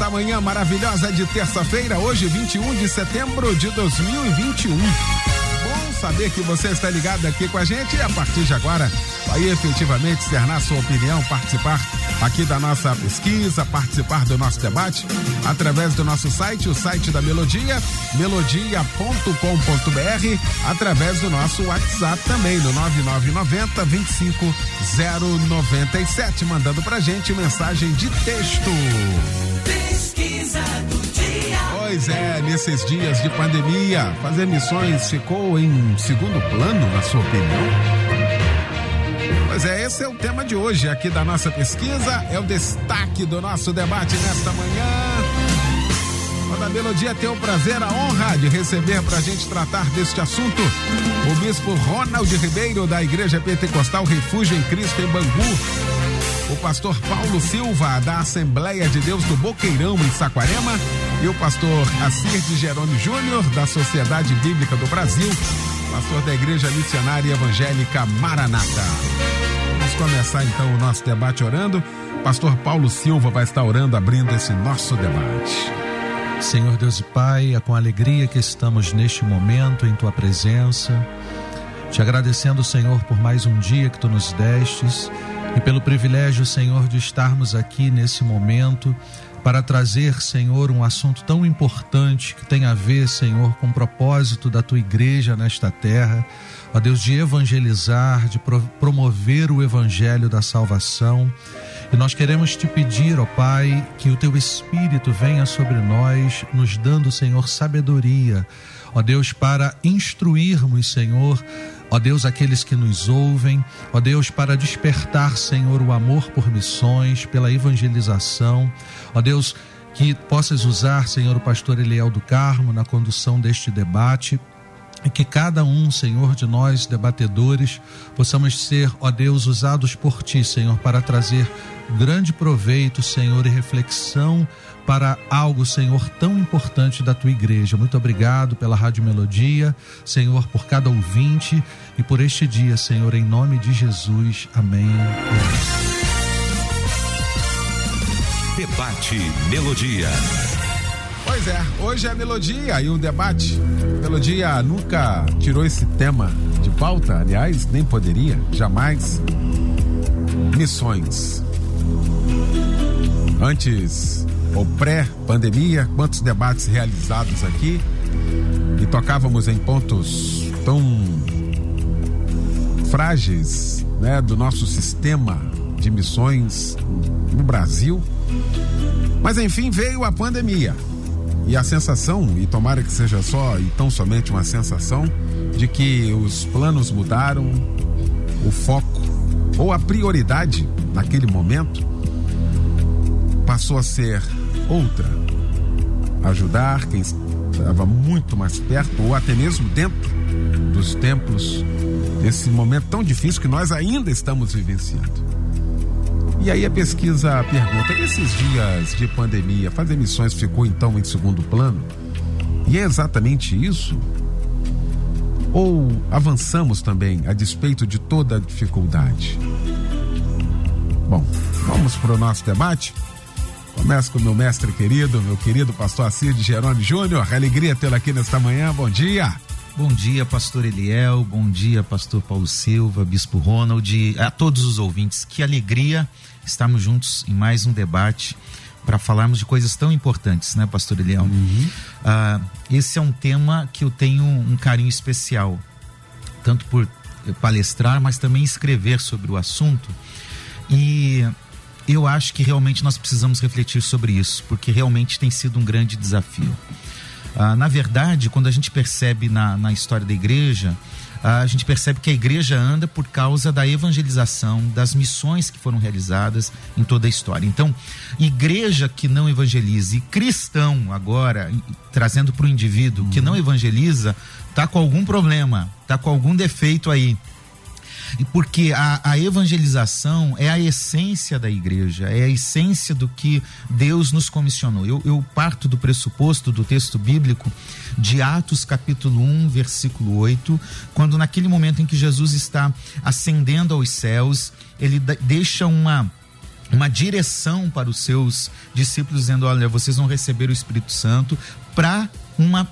esta manhã maravilhosa de terça-feira, hoje 21 de setembro de 2021. Bom saber que você está ligado aqui com a gente e a partir de agora vai efetivamente externar sua opinião, participar aqui da nossa pesquisa, participar do nosso debate através do nosso site, o site da Melodia, melodia.com.br, através do nosso WhatsApp também, no 9990 25097, mandando pra gente mensagem de texto. Do dia. Pois é, nesses dias de pandemia, fazer missões ficou em segundo plano, na sua opinião? Pois é, esse é o tema de hoje aqui da nossa pesquisa, é o destaque do nosso debate nesta manhã. Quando a Melodia tem o prazer, a honra de receber para a gente tratar deste assunto o bispo Ronald Ribeiro, da Igreja Pentecostal Refúgio em Cristo, em Bangu o pastor Paulo Silva, da Assembleia de Deus do Boqueirão, em Saquarema, e o pastor Assir de Jerônimo Júnior, da Sociedade Bíblica do Brasil, pastor da Igreja Missionária Evangélica Maranata. Vamos começar então o nosso debate orando. Pastor Paulo Silva vai estar orando, abrindo esse nosso debate. Senhor Deus e Pai, é com alegria que estamos neste momento em tua presença, te agradecendo, Senhor, por mais um dia que tu nos destes e pelo privilégio, Senhor, de estarmos aqui nesse momento para trazer, Senhor, um assunto tão importante que tem a ver, Senhor, com o propósito da tua igreja nesta terra, ó Deus, de evangelizar, de promover o evangelho da salvação. E nós queremos te pedir, ó Pai, que o teu Espírito venha sobre nós, nos dando, Senhor, sabedoria, ó Deus, para instruirmos, Senhor, Ó Deus, aqueles que nos ouvem, ó Deus, para despertar, Senhor, o amor por missões, pela evangelização. Ó Deus, que possas usar, Senhor, o pastor Eliel do Carmo na condução deste debate. E que cada um, Senhor, de nós, debatedores, possamos ser, ó Deus, usados por Ti, Senhor, para trazer grande proveito, Senhor, e reflexão para algo, Senhor, tão importante da tua igreja. Muito obrigado pela Rádio Melodia, Senhor, por cada ouvinte e por este dia, Senhor, em nome de Jesus. Amém. Debate Melodia. Pois é, hoje é a melodia e o debate. Melodia nunca tirou esse tema de pauta, aliás, nem poderia, jamais. Missões. Antes ou pré-pandemia, quantos debates realizados aqui e tocávamos em pontos tão frágeis, né, do nosso sistema de missões no Brasil. Mas enfim, veio a pandemia. E a sensação, e tomara que seja só e tão somente uma sensação, de que os planos mudaram, o foco ou a prioridade naquele momento passou a ser outra. Ajudar quem estava muito mais perto, ou até mesmo dentro dos templos, nesse momento tão difícil que nós ainda estamos vivenciando. E aí a pesquisa pergunta: nesses dias de pandemia, fazer missões ficou então em segundo plano? E é exatamente isso? Ou avançamos também a despeito de toda a dificuldade? Bom, vamos para o nosso debate. Começo com o meu mestre querido, meu querido pastor Assis de Jerônimo Júnior. Alegria tê-lo aqui nesta manhã. Bom dia. Bom dia, pastor Eliel. Bom dia, pastor Paulo Silva, bispo Ronald, a todos os ouvintes. Que alegria estarmos juntos em mais um debate para falarmos de coisas tão importantes, né, pastor Eliel? Uhum. Uh, esse é um tema que eu tenho um carinho especial, tanto por palestrar, mas também escrever sobre o assunto. E eu acho que realmente nós precisamos refletir sobre isso, porque realmente tem sido um grande desafio. Ah, na verdade, quando a gente percebe na, na história da igreja, a gente percebe que a igreja anda por causa da evangelização, das missões que foram realizadas em toda a história. Então, igreja que não evangeliza e cristão agora, trazendo para o indivíduo que não evangeliza, tá com algum problema, tá com algum defeito aí. Porque a, a, evangelização é a essência da igreja, é a essência do que Deus nos comissionou. Eu, eu parto do pressuposto do texto bíblico de Atos capítulo 1, versículo 8, quando naquele momento em que Jesus está ascendendo aos céus, ele deixa uma uma direção para os seus discípulos dizendo, olha, vocês vão receber o Espírito Santo para uma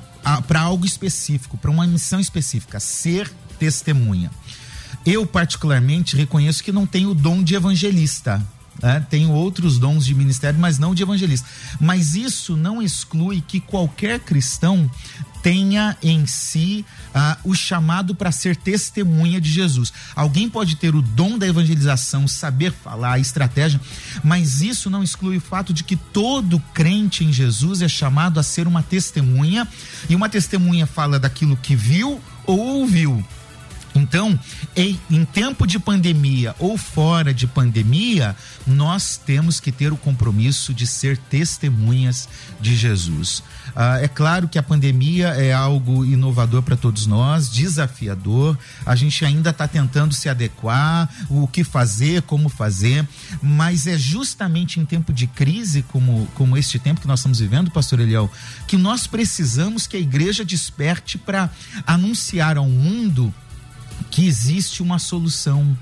para algo específico, para uma missão específica, ser testemunha. Eu, particularmente, reconheço que não tenho o dom de evangelista. Né? Tenho outros dons de ministério, mas não de evangelista. Mas isso não exclui que qualquer cristão tenha em si uh, o chamado para ser testemunha de Jesus. Alguém pode ter o dom da evangelização, saber falar, a estratégia, mas isso não exclui o fato de que todo crente em Jesus é chamado a ser uma testemunha, e uma testemunha fala daquilo que viu ou ouviu. Então, em, em, tempo de pandemia ou fora de pandemia, nós temos que ter o compromisso de ser testemunhas de Jesus. Ah, é claro que a pandemia é algo inovador para todos nós, desafiador. A gente ainda está tentando se adequar, o que fazer, como fazer, mas é justamente em tempo de crise, como, como este tempo que nós estamos vivendo, Pastor Eliel, que nós precisamos que a igreja desperte para anunciar ao mundo que existe uma solução,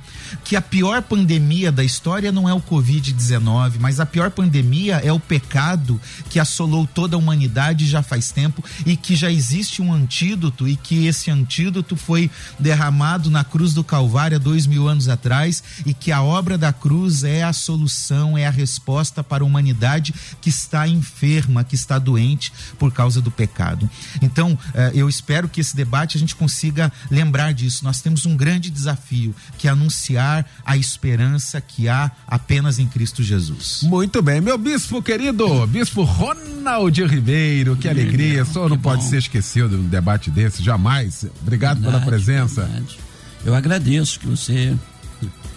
que a pior pandemia da história não é o Covid-19, mas a pior pandemia é o pecado que assolou toda a humanidade já faz tempo e que já existe um antídoto e que esse antídoto foi derramado na cruz do Calvário há dois mil anos atrás e que a obra da cruz é a solução, é a resposta para a humanidade que está enferma, que está doente por causa do pecado. Então, eh, eu espero que esse debate a gente consiga lembrar disso. Nós temos um grande desafio, que é anunciar a esperança que há apenas em Cristo Jesus. Muito bem, meu bispo querido, bispo Ronald Ribeiro, que alegria, o senhor não pode ser esquecido num debate desse, jamais. Obrigado verdade, pela presença. Verdade. Eu agradeço que você,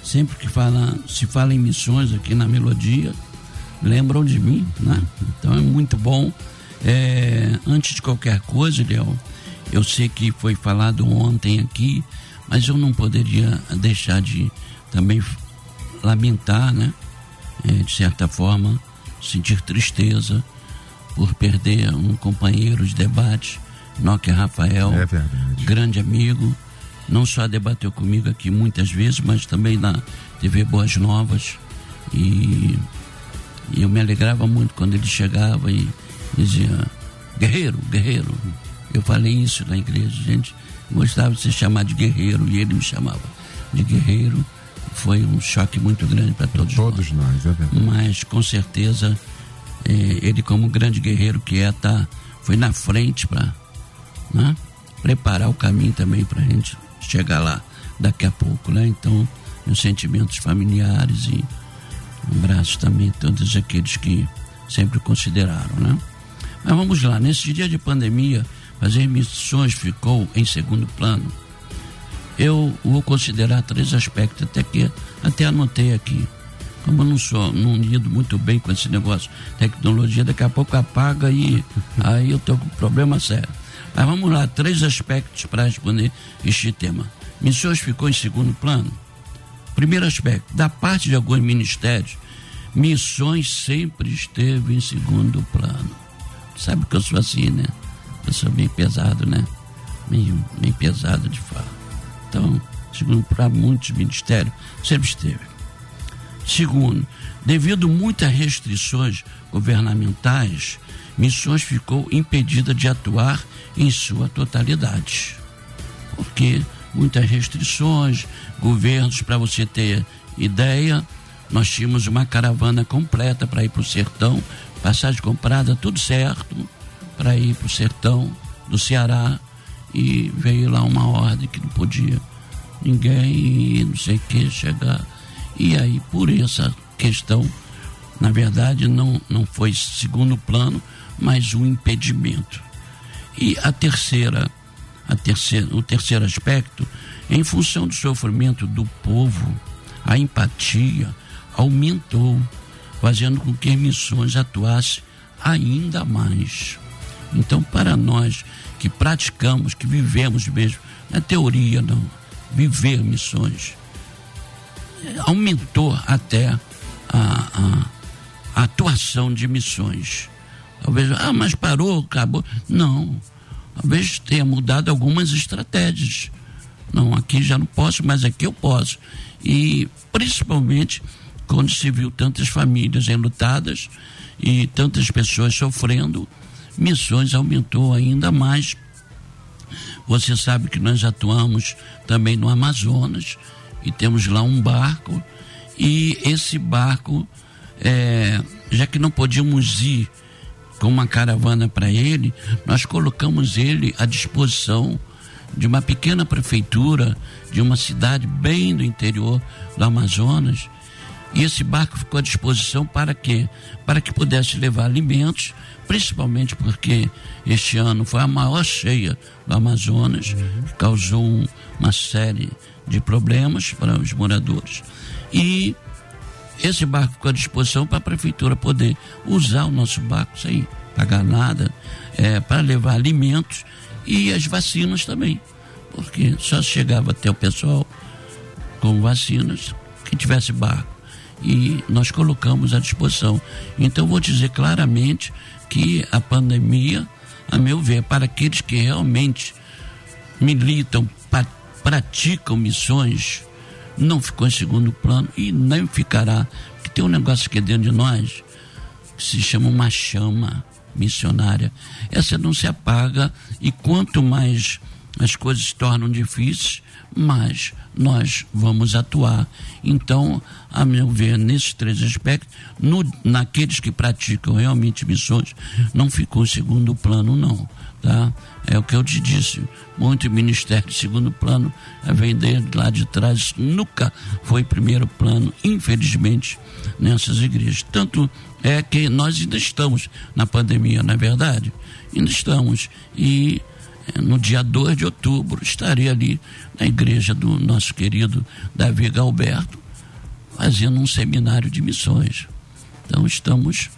sempre que fala, se fala em missões aqui na Melodia, lembram de mim, né? Então é muito bom. É, antes de qualquer coisa, Léo, eu sei que foi falado ontem aqui mas eu não poderia deixar de também lamentar, né? É, de certa forma, sentir tristeza por perder um companheiro de debate, Nokia Rafael, é grande amigo, não só debateu comigo aqui muitas vezes, mas também na TV Boas Novas. E, e eu me alegrava muito quando ele chegava e dizia: Guerreiro, guerreiro. Eu falei isso na igreja, gente gostava de ser chamado de guerreiro e ele me chamava de guerreiro. Foi um choque muito grande para todos, todos nós. nós é verdade. Mas com certeza é, ele, como grande guerreiro que é, tá, foi na frente para né, preparar o caminho também para a gente chegar lá daqui a pouco. Né? Então, os sentimentos familiares e um abraço também a todos aqueles que sempre consideraram. Né? Mas vamos lá, nesse dia de pandemia fazer missões ficou em segundo plano. Eu vou considerar três aspectos, até que até anotei aqui. Como eu não sou, não lido muito bem com esse negócio tecnologia, daqui a pouco apaga e aí eu tenho um problema sério. Mas vamos lá, três aspectos para responder este tema. Missões ficou em segundo plano. Primeiro aspecto, da parte de alguns ministérios, missões sempre esteve em segundo plano. Sabe que eu sou assim, né? Eu sou meio pesado, né? Meio, meio pesado de fala. Então, segundo para muitos ministérios, sempre esteve. Segundo, devido muitas restrições governamentais, Missões ficou impedida de atuar em sua totalidade. Porque muitas restrições, governos, para você ter ideia, nós tínhamos uma caravana completa para ir para o sertão, passagem comprada, tudo certo para ir para o sertão do Ceará e veio lá uma ordem que não podia ninguém, não sei o que, chegar. E aí, por essa questão, na verdade, não, não foi segundo plano, mas um impedimento. E a terceira, a terceira, o terceiro aspecto, em função do sofrimento do povo, a empatia aumentou, fazendo com que missões atuassem ainda mais. Então, para nós que praticamos, que vivemos mesmo, não é teoria, não, viver missões, aumentou até a, a, a atuação de missões. Talvez, ah, mas parou, acabou. Não. Talvez tenha mudado algumas estratégias. Não, aqui já não posso, mas aqui eu posso. E principalmente quando se viu tantas famílias enlutadas e tantas pessoas sofrendo, missões aumentou ainda mais. Você sabe que nós atuamos também no Amazonas e temos lá um barco e esse barco, é, já que não podíamos ir com uma caravana para ele, nós colocamos ele à disposição de uma pequena prefeitura de uma cidade bem do interior do Amazonas. E esse barco ficou à disposição para quê? Para que pudesse levar alimentos, principalmente porque este ano foi a maior cheia do Amazonas, que causou um, uma série de problemas para os moradores. E esse barco ficou à disposição para a prefeitura poder usar o nosso barco sem pagar nada, é, para levar alimentos e as vacinas também, porque só chegava até o pessoal com vacinas que tivesse barco e nós colocamos à disposição. Então vou dizer claramente que a pandemia, a meu ver, para aqueles que realmente militam, praticam missões, não ficou em segundo plano e nem ficará. Porque tem um negócio aqui dentro de nós que se chama uma chama missionária. Essa não se apaga e quanto mais as coisas se tornam difíceis, mais nós vamos atuar. Então, a meu ver, nesses três aspectos, no, naqueles que praticam realmente missões, não ficou segundo plano, não. Tá? É o que eu te disse. Muito ministério de segundo plano a vender lá de trás nunca foi primeiro plano, infelizmente, nessas igrejas. Tanto é que nós ainda estamos na pandemia, não é verdade? Ainda estamos. E eh, no dia 2 de outubro estarei ali na igreja do nosso querido Davi Galberto, fazendo um seminário de missões. Então estamos,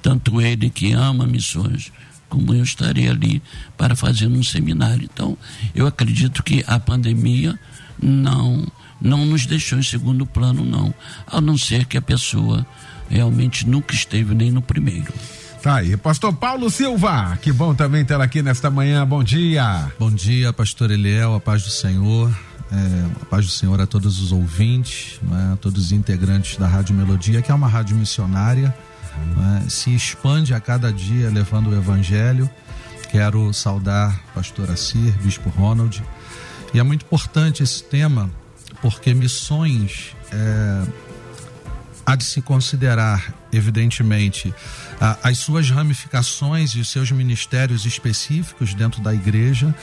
tanto ele que ama missões, como eu estarei ali para fazer um seminário. Então, eu acredito que a pandemia não não nos deixou em segundo plano, não, a não ser que a pessoa realmente nunca esteve nem no primeiro. Tá aí, pastor Paulo Silva, que bom também tê-lo aqui nesta manhã, bom dia. Bom dia, pastor Eliel, a paz do Senhor, é, a paz do Senhor a todos os ouvintes, né, a todos os integrantes da Rádio Melodia, que é uma rádio missionária, né, se expande a cada dia levando o evangelho. Quero saudar pastor Assir, bispo Ronald. E é muito importante esse tema, porque missões é, há de se considerar, evidentemente, as suas ramificações e os seus ministérios específicos dentro da igreja,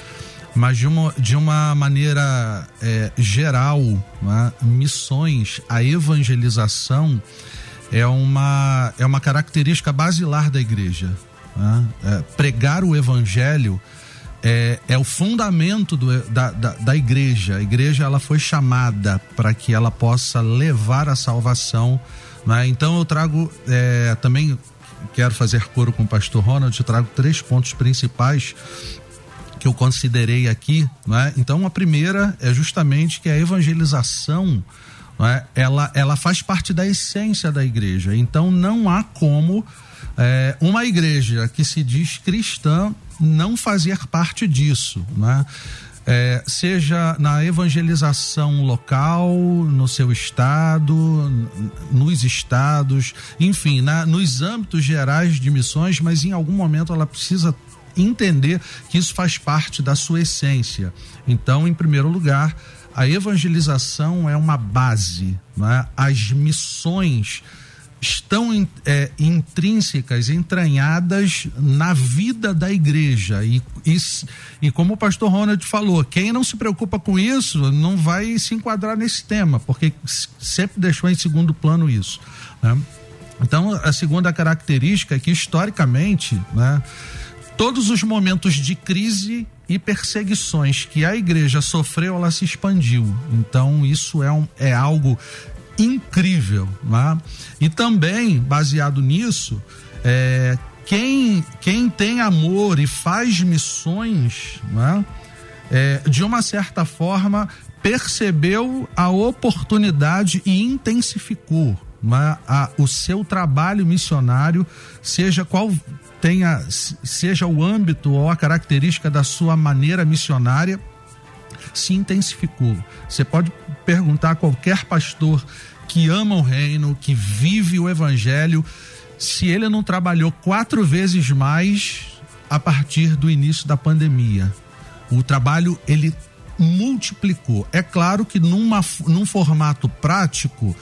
mas de uma, de uma maneira é, geral, né? missões, a evangelização é uma, é uma característica basilar da igreja. Né? É, pregar o evangelho é, é o fundamento do, da, da, da, igreja. A igreja ela foi chamada para que ela possa levar a salvação. Né? Então eu trago é, também quero fazer coro com o pastor Ronald, eu trago três pontos principais que eu considerei aqui. Né? Então a primeira é justamente que a evangelização é? ela, ela faz parte da essência da igreja. Então não há como é, uma igreja que se diz cristã não fazer parte disso. Né? É, seja na evangelização local, no seu estado, nos estados, enfim, na, nos âmbitos gerais de missões, mas em algum momento ela precisa entender que isso faz parte da sua essência. Então, em primeiro lugar, a evangelização é uma base, é? as missões estão é, intrínsecas, entranhadas na vida da igreja. E, e, e, como o pastor Ronald falou, quem não se preocupa com isso não vai se enquadrar nesse tema, porque sempre deixou em segundo plano isso. Né? Então, a segunda característica é que, historicamente, né, todos os momentos de crise e perseguições que a igreja sofreu, ela se expandiu. Então, isso é, um, é algo incrível. Né? E também, baseado nisso, é, quem, quem tem amor e faz missões, né? é, de uma certa forma, percebeu a oportunidade e intensificou né? a, o seu trabalho missionário, seja qual tenha seja o âmbito ou a característica da sua maneira missionária se intensificou. Você pode perguntar a qualquer pastor que ama o reino, que vive o evangelho, se ele não trabalhou quatro vezes mais a partir do início da pandemia. O trabalho ele multiplicou. É claro que numa, num formato prático,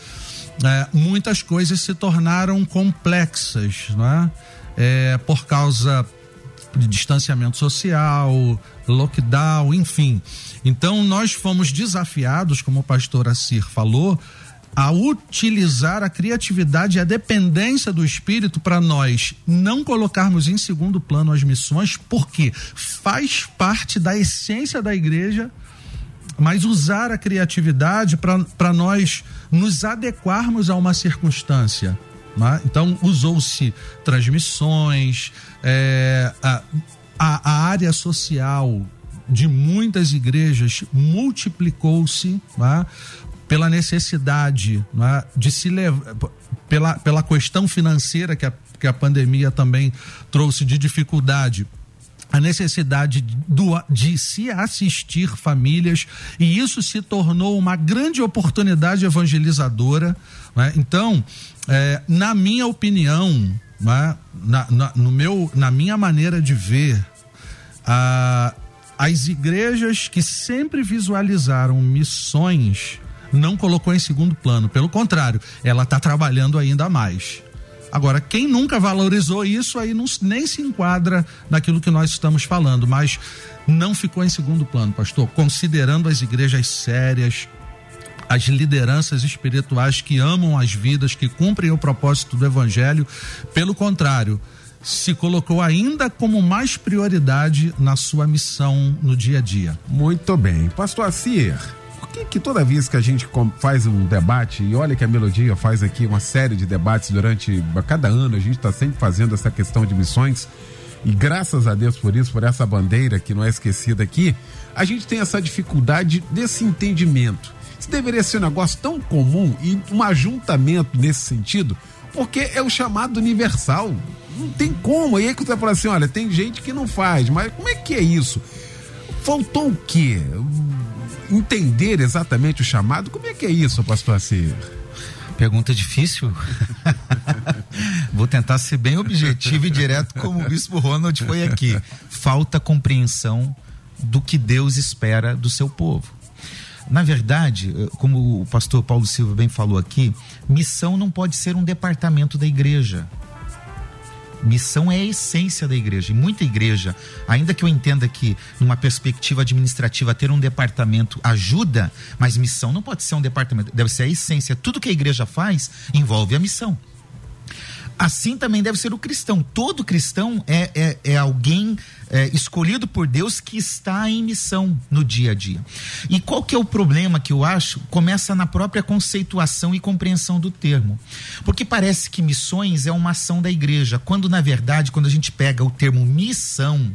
é, muitas coisas se tornaram complexas, né? é, por causa de distanciamento social, lockdown, enfim. Então nós fomos desafiados, como o pastor Assir falou, a utilizar a criatividade e a dependência do Espírito para nós não colocarmos em segundo plano as missões, porque faz parte da essência da igreja, mas usar a criatividade para nós nos adequarmos a uma circunstância. Né? Então, usou-se transmissões, é, a, a, a, área social de muitas igrejas multiplicou-se né? Pela necessidade né? de se levar, pela, pela questão financeira que a, que a pandemia também trouxe de dificuldade a necessidade do, de se assistir famílias e isso se tornou uma grande oportunidade evangelizadora. Né? Então, é, na minha opinião, né? na, na, no meu, na minha maneira de ver, a, as igrejas que sempre visualizaram missões não colocou em segundo plano. Pelo contrário, ela está trabalhando ainda mais. Agora, quem nunca valorizou isso aí não, nem se enquadra naquilo que nós estamos falando, mas não ficou em segundo plano, pastor. Considerando as igrejas sérias, as lideranças espirituais que amam as vidas, que cumprem o propósito do evangelho, pelo contrário, se colocou ainda como mais prioridade na sua missão no dia a dia. Muito bem. Pastor Assir, por que, que toda vez que a gente faz um debate, e olha que a Melodia faz aqui uma série de debates durante cada ano, a gente está sempre fazendo essa questão de missões, e graças a Deus por isso, por essa bandeira que não é esquecida aqui, a gente tem essa dificuldade desse entendimento. Isso deveria ser um negócio tão comum e um ajuntamento nesse sentido, porque é o chamado universal. Não tem como. E aí que você fala assim: olha, tem gente que não faz, mas como é que é isso? Faltou o quê? Entender exatamente o chamado. Como é que é isso, pastor Assis? Pergunta difícil. Vou tentar ser bem objetivo e direto, como o bispo Ronald foi aqui. Falta compreensão do que Deus espera do seu povo. Na verdade, como o pastor Paulo Silva bem falou aqui, missão não pode ser um departamento da igreja. Missão é a essência da igreja. E muita igreja, ainda que eu entenda que, numa perspectiva administrativa, ter um departamento ajuda, mas missão não pode ser um departamento, deve ser a essência. Tudo que a igreja faz envolve a missão. Assim também deve ser o cristão. Todo cristão é, é, é alguém é, escolhido por Deus que está em missão no dia a dia. E qual que é o problema que eu acho? Começa na própria conceituação e compreensão do termo. Porque parece que missões é uma ação da igreja, quando na verdade, quando a gente pega o termo missão,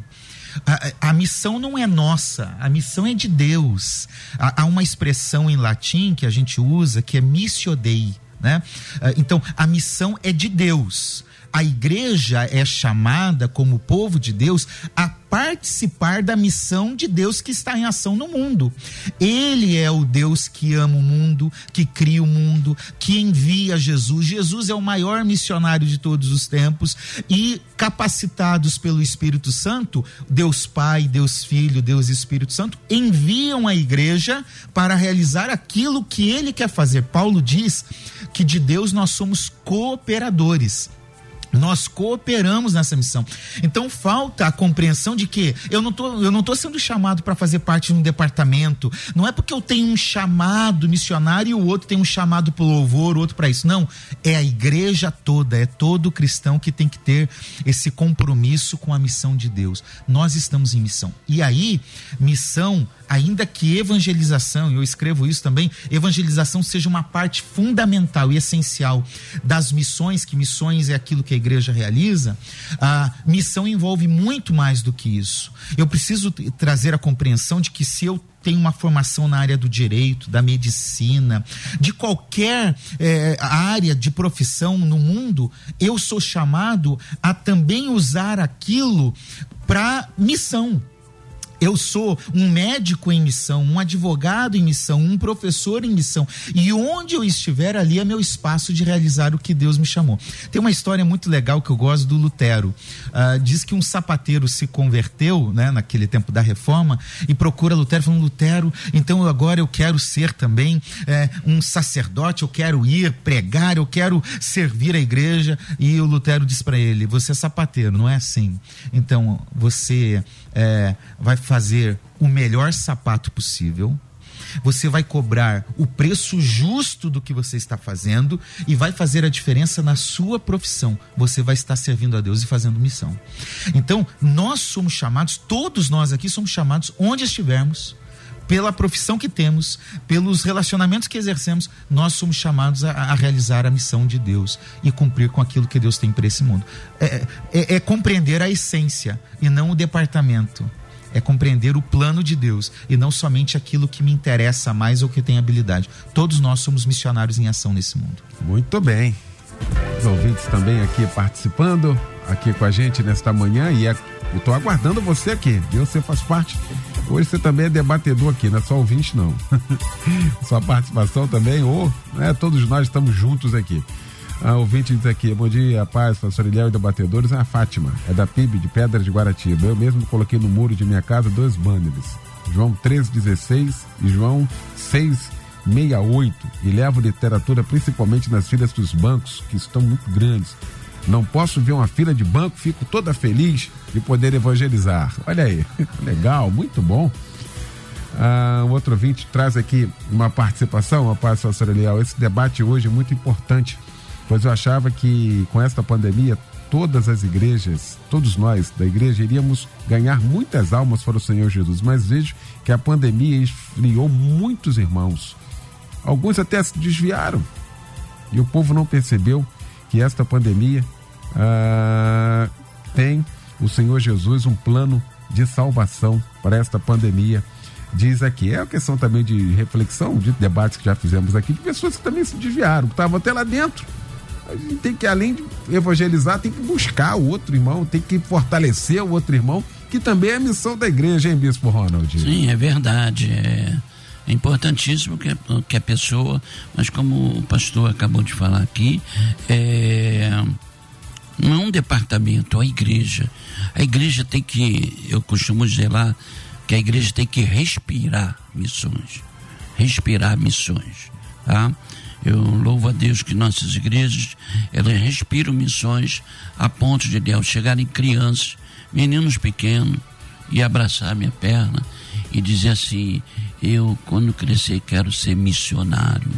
a, a, missão não é nossa, a missão é de Deus. Há, há, uma expressão em latim que a gente usa que é missio dei, né? Ah, então, a missão é de Deus. A igreja é chamada, como povo de Deus, a participar da missão de Deus que está em ação no mundo. Ele é o Deus que ama o mundo, que cria o mundo, que envia Jesus. Jesus é o maior missionário de todos os tempos e capacitados pelo Espírito Santo, Deus Pai, Deus Filho, Deus Espírito Santo enviam a igreja para realizar aquilo que ele quer fazer. Paulo diz que de Deus nós somos cooperadores. Nós cooperamos nessa missão. Então falta a compreensão de que eu não tô, eu não tô sendo chamado para fazer parte de um departamento. Não é porque eu tenho um chamado missionário e o outro tem um chamado para louvor, outro para isso. Não, é a igreja toda, é todo cristão que tem que ter esse compromisso com a missão de Deus. Nós estamos em missão. E aí, missão ainda que evangelização, eu escrevo isso também, evangelização seja uma parte fundamental e essencial das missões, que missões é aquilo que a igreja realiza, a missão envolve muito mais do que isso. Eu preciso trazer a compreensão de que se eu tenho uma formação na área do direito, da medicina, de qualquer é, área de profissão no mundo, eu sou chamado a também usar aquilo para missão eu sou um médico em missão, um advogado em missão, um professor em missão. E onde eu estiver, ali é meu espaço de realizar o que Deus me chamou. Tem uma história muito legal que eu gosto do Lutero. Uh, diz que um sapateiro se converteu, né, naquele tempo da reforma, e procura Lutero, falando: Lutero, então agora eu quero ser também é, um sacerdote, eu quero ir pregar, eu quero servir a igreja. E o Lutero diz para ele: Você é sapateiro, não é assim. Então você é, vai fazer o melhor sapato possível, você vai cobrar o preço justo do que você está fazendo e vai fazer a diferença na sua profissão. Você vai estar servindo a Deus e fazendo missão. Então, nós somos chamados, todos nós aqui somos chamados, onde estivermos, pela profissão que temos, pelos relacionamentos que exercemos, nós somos chamados a, a realizar a missão de Deus e cumprir com aquilo que Deus tem para esse mundo. É, é, é compreender a essência e não o departamento é compreender o plano de Deus e não somente aquilo que me interessa mais ou que tem habilidade. Todos nós somos missionários em ação nesse mundo. Muito bem. Os ouvintes também aqui participando, aqui com a gente nesta manhã e é, eu estou aguardando você aqui, viu? Você faz parte Hoje você também é debatedor aqui, não é só ouvinte, não. Sua participação também, ou né, todos nós estamos juntos aqui. A ouvinte diz aqui, bom dia, paz, pastor Ilhéu e debatedores, é a Fátima, é da PIB de Pedra de Guaratiba. Eu mesmo coloquei no muro de minha casa dois banners, João 3,16 e João 6,68, e levo literatura principalmente nas filas dos bancos, que estão muito grandes. Não posso ver uma fila de banco, fico toda feliz de poder evangelizar. Olha aí, legal, muito bom. Ah, um outro ouvinte traz aqui uma participação, a paz Leal. Esse debate hoje é muito importante, pois eu achava que com esta pandemia todas as igrejas, todos nós da igreja iríamos ganhar muitas almas para o Senhor Jesus, mas vejo que a pandemia esfriou muitos irmãos. Alguns até se desviaram e o povo não percebeu que esta pandemia ah, tem o Senhor Jesus um plano de salvação para esta pandemia. Diz aqui, é uma questão também de reflexão, de debates que já fizemos aqui, de pessoas que também se desviaram, que estavam até lá dentro. A gente tem que, além de evangelizar, tem que buscar o outro irmão, tem que fortalecer o outro irmão, que também é a missão da igreja, hein, Bispo Ronald? Sim, é verdade. É, é importantíssimo que, que a pessoa, mas como o pastor acabou de falar aqui, é, não é um departamento, é a igreja. A igreja tem que, eu costumo dizer lá, que a igreja tem que respirar missões. Respirar missões, tá? Eu louvo a Deus que nossas igrejas, elas respiram missões a ponto de ao chegarem crianças, meninos pequenos, e abraçar minha perna e dizer assim: eu, quando crescer, quero ser missionário.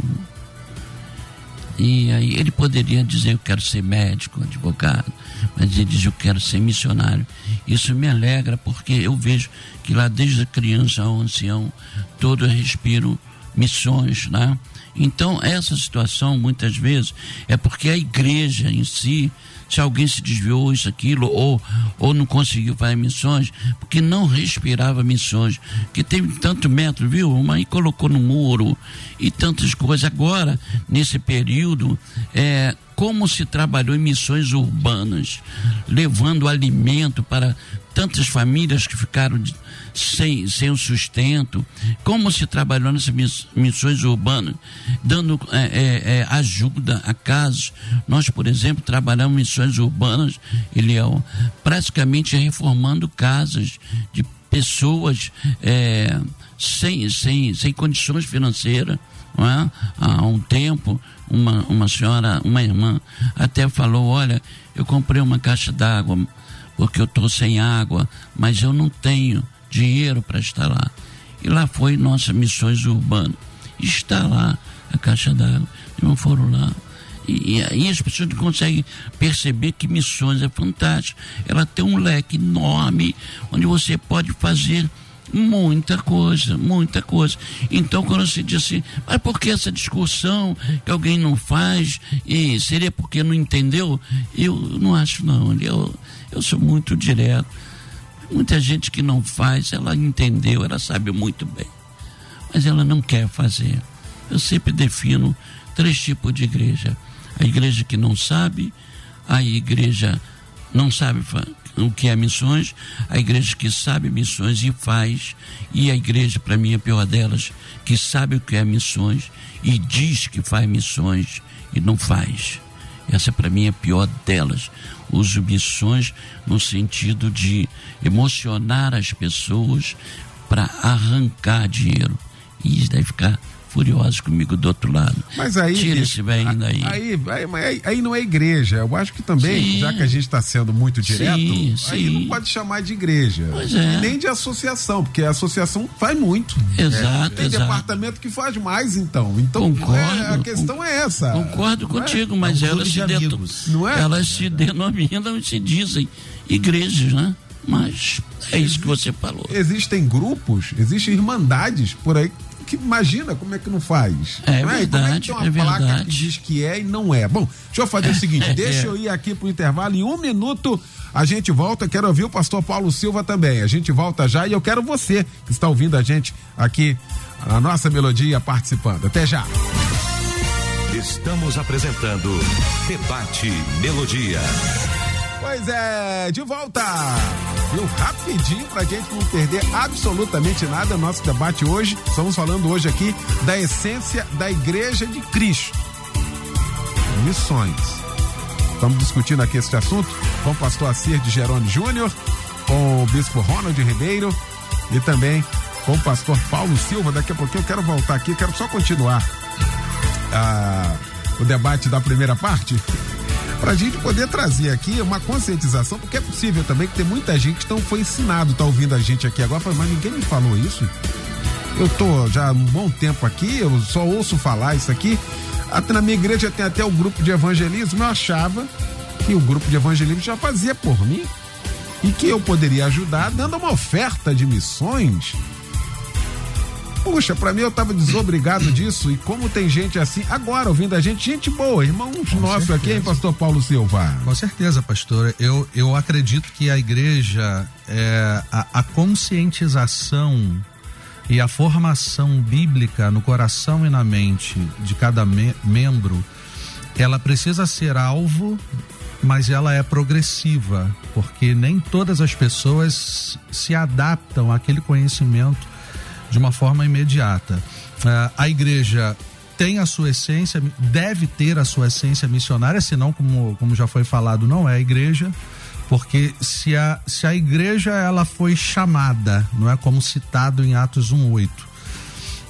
E aí ele poderia dizer: Eu quero ser médico, advogado, mas ele diz: Eu quero ser missionário. Isso me alegra porque eu vejo que lá desde a criança ao ancião, todos respiram missões, né? Então, essa situação, muitas vezes, é porque a igreja em si se alguém se desviou isso, aquilo, ou, ou não conseguiu fazer missões, porque não respirava missões, que teve tanto metro, viu? Uma aí colocou no muro e tantas coisas. Agora, nesse período, é, como se trabalhou em missões urbanas, levando alimento para tantas famílias que ficaram sem, sem o sustento, como se trabalhou nessas missões urbanas, dando é, é, é, ajuda a casos. Nós, por exemplo, trabalhamos missões urbanas, Eliel, praticamente reformando casas de pessoas é, sem, sem, sem condições financeiras é? há um tempo, uma, uma senhora, uma irmã, até falou: Olha, eu comprei uma caixa d'água porque eu estou sem água, mas eu não tenho dinheiro para estar lá. E lá foi nossa Missões Urbanas. Está lá a caixa d'água. Não foram lá. E, e, aí as pessoas conseguem perceber que missões é fantástico. Ela tem um leque enorme onde você pode fazer muita coisa, muita coisa. Então, quando você diz assim, mas por que essa discussão que alguém não faz? E seria porque não entendeu? Eu não acho, não. Eu, eu sou muito direto. Muita gente que não faz, ela entendeu, ela sabe muito bem. Mas ela não quer fazer. Eu sempre defino três tipos de igreja: a igreja que não sabe, a igreja não sabe o que é missões, a igreja que sabe missões e faz, e a igreja, para mim, a pior delas, que sabe o que é missões e diz que faz missões e não faz. Essa, para mim, é a pior delas. Uso missões no sentido de emocionar as pessoas para arrancar dinheiro. E isso deve ficar furiosos comigo do outro lado. Mas aí. Tira esse velho daí. Aí, aí, aí, não é igreja. Eu acho que também, sim. já que a gente está sendo muito direto, sim, aí sim. não pode chamar de igreja. Pois é. E nem de associação, porque a associação faz muito. Exato. É, tem exato. departamento que faz mais, então. Então, concordo, é, a questão é essa. Concordo contigo, é? mas é um elas, se de não é? elas se denominam e se dizem igrejas, né? Mas é isso que você falou. Existem grupos, existem irmandades por aí que imagina como é que não faz. É não é? verdade. Como é que tem uma é placa verdade. que diz que é e não é? Bom, deixa eu fazer o seguinte: deixa eu ir aqui pro intervalo. Em um minuto a gente volta. Quero ouvir o pastor Paulo Silva também. A gente volta já e eu quero você que está ouvindo a gente aqui, a nossa melodia participando. Até já. Estamos apresentando Debate Melodia. Pois é, de volta! Viu? Rapidinho pra gente não perder absolutamente nada. Nosso debate hoje, estamos falando hoje aqui da essência da Igreja de Cristo. Missões. Estamos discutindo aqui esse assunto com o pastor Assir de Jerônimo Júnior, com o bispo Ronald Ribeiro e também com o pastor Paulo Silva. Daqui a pouquinho eu quero voltar aqui, quero só continuar ah, o debate da primeira parte para a gente poder trazer aqui uma conscientização, porque é possível também que tem muita gente que não foi ensinado, tá ouvindo a gente aqui agora, mas ninguém me falou isso. Eu tô já há um bom tempo aqui, eu só ouço falar isso aqui. Até na minha igreja tem até o grupo de evangelismo, eu achava que o grupo de evangelismo já fazia por mim e que eu poderia ajudar dando uma oferta de missões Puxa, para mim eu tava desobrigado disso. E como tem gente assim, agora ouvindo a gente, gente boa, irmãos Com nossos aqui, hein, pastor Paulo Silva? Com certeza, pastor. Eu, eu acredito que a igreja, é, a, a conscientização e a formação bíblica no coração e na mente de cada me membro, ela precisa ser alvo, mas ela é progressiva, porque nem todas as pessoas se adaptam àquele conhecimento de uma forma imediata. Uh, a igreja tem a sua essência, deve ter a sua essência missionária, senão, como, como já foi falado, não é a igreja, porque se a, se a igreja ela foi chamada, não é como citado em Atos 1,8,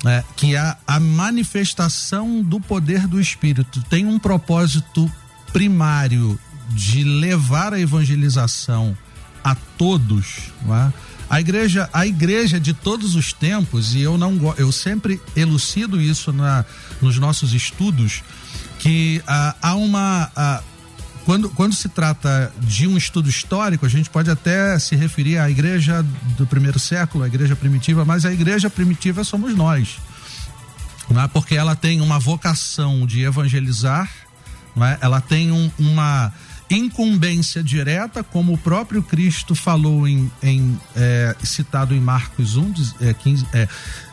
é, que a, a manifestação do poder do Espírito tem um propósito primário de levar a evangelização a todos, não é? A igreja, a igreja de todos os tempos, e eu não eu sempre elucido isso na, nos nossos estudos, que ah, há uma. Ah, quando, quando se trata de um estudo histórico, a gente pode até se referir à igreja do primeiro século, à igreja primitiva, mas a igreja primitiva somos nós. É? Porque ela tem uma vocação de evangelizar, é? ela tem um, uma incumbência direta, como o próprio Cristo falou em, em é, citado em Marcos 1, é, 15, é,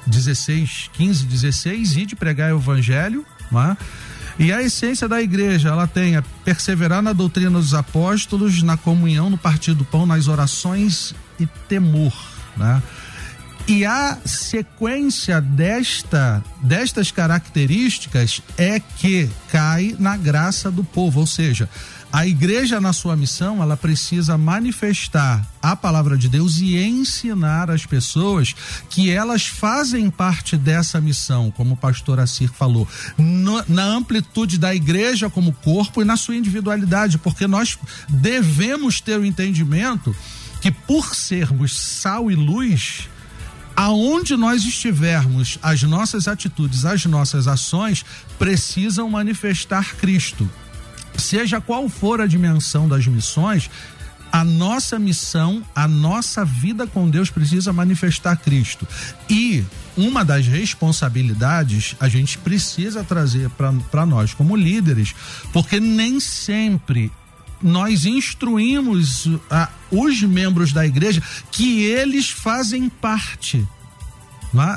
16, 15, 16, e de pregar o evangelho, é? E a essência da igreja, ela tem a perseverar na doutrina dos apóstolos, na comunhão, no partir do pão, nas orações e temor, né? E a sequência desta, destas características é que cai na graça do povo, ou seja, a igreja na sua missão, ela precisa manifestar a palavra de Deus e ensinar as pessoas que elas fazem parte dessa missão, como o pastor Assir falou, no, na amplitude da igreja como corpo e na sua individualidade, porque nós devemos ter o entendimento que por sermos sal e luz, aonde nós estivermos, as nossas atitudes, as nossas ações precisam manifestar Cristo seja qual for a dimensão das missões, a nossa missão, a nossa vida com Deus precisa manifestar Cristo. E uma das responsabilidades a gente precisa trazer para nós como líderes, porque nem sempre nós instruímos a, os membros da igreja que eles fazem parte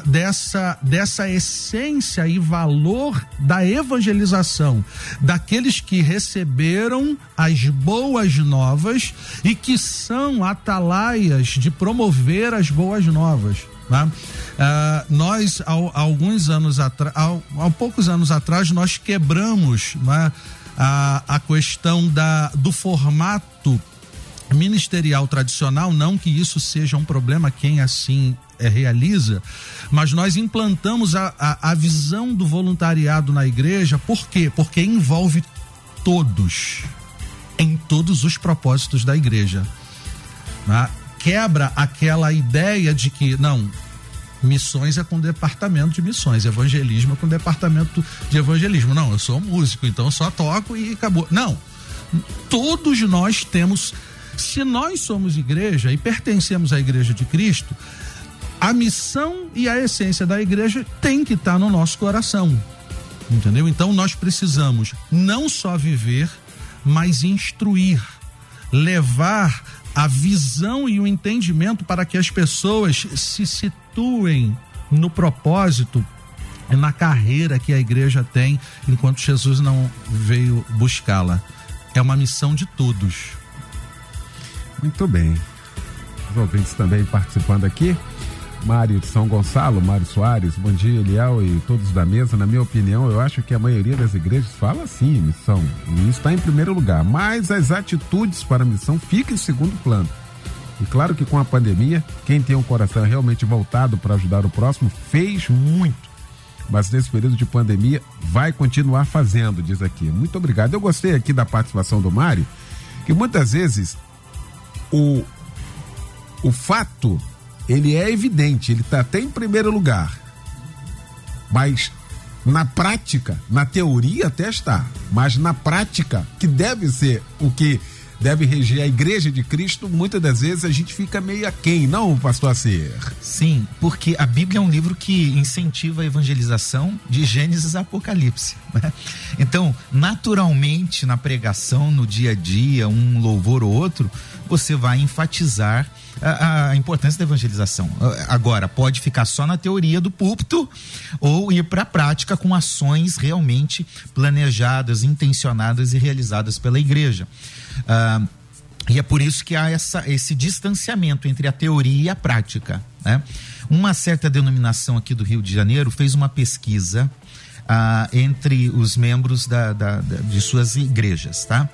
dessa, dessa essência e valor da evangelização, daqueles que receberam as boas novas e que são atalaias de promover as boas novas. Né? Uh, nós, alguns anos atrás, há, poucos anos atrás, nós quebramos né, a, a questão da, do formato ministerial tradicional, não que isso seja um problema, quem assim é, realiza, mas nós implantamos a, a, a visão do voluntariado na igreja, por quê? Porque envolve todos, em todos os propósitos da igreja. Né? Quebra aquela ideia de que, não, missões é com departamento de missões, evangelismo é com departamento de evangelismo. Não, eu sou músico, então só toco e acabou. Não, todos nós temos se nós somos igreja e pertencemos à igreja de Cristo, a missão e a essência da igreja tem que estar no nosso coração. Entendeu? Então nós precisamos não só viver, mas instruir, levar a visão e o entendimento para que as pessoas se situem no propósito na carreira que a igreja tem enquanto Jesus não veio buscá-la. É uma missão de todos. Muito bem. Os ouvintes também participando aqui. Mário de São Gonçalo, Mário Soares, bom dia, Eliel e todos da mesa. Na minha opinião, eu acho que a maioria das igrejas fala assim, missão. E isso está em primeiro lugar. Mas as atitudes para a missão ficam em segundo plano. E claro que com a pandemia, quem tem um coração realmente voltado para ajudar o próximo fez muito. Mas nesse período de pandemia, vai continuar fazendo, diz aqui. Muito obrigado. Eu gostei aqui da participação do Mário, que muitas vezes o, o fato, ele é evidente, ele está até em primeiro lugar. Mas na prática, na teoria até está, mas na prática, que deve ser o que deve reger a igreja de Cristo, muitas das vezes a gente fica meio aquém, não, pastor Ser? Sim, porque a Bíblia é um livro que incentiva a evangelização de Gênesis a Apocalipse. Né? Então, naturalmente, na pregação, no dia a dia, um louvor ou outro, você vai enfatizar a, a, importância da evangelização. Agora, pode ficar só na teoria do púlpito ou ir para a prática com ações realmente planejadas, intencionadas e realizadas pela igreja. Ah, e é por isso que há essa, esse distanciamento entre a teoria e a prática. Né? Uma certa denominação aqui do Rio de Janeiro fez uma pesquisa ah, entre os membros da, da, da, de suas igrejas, tá?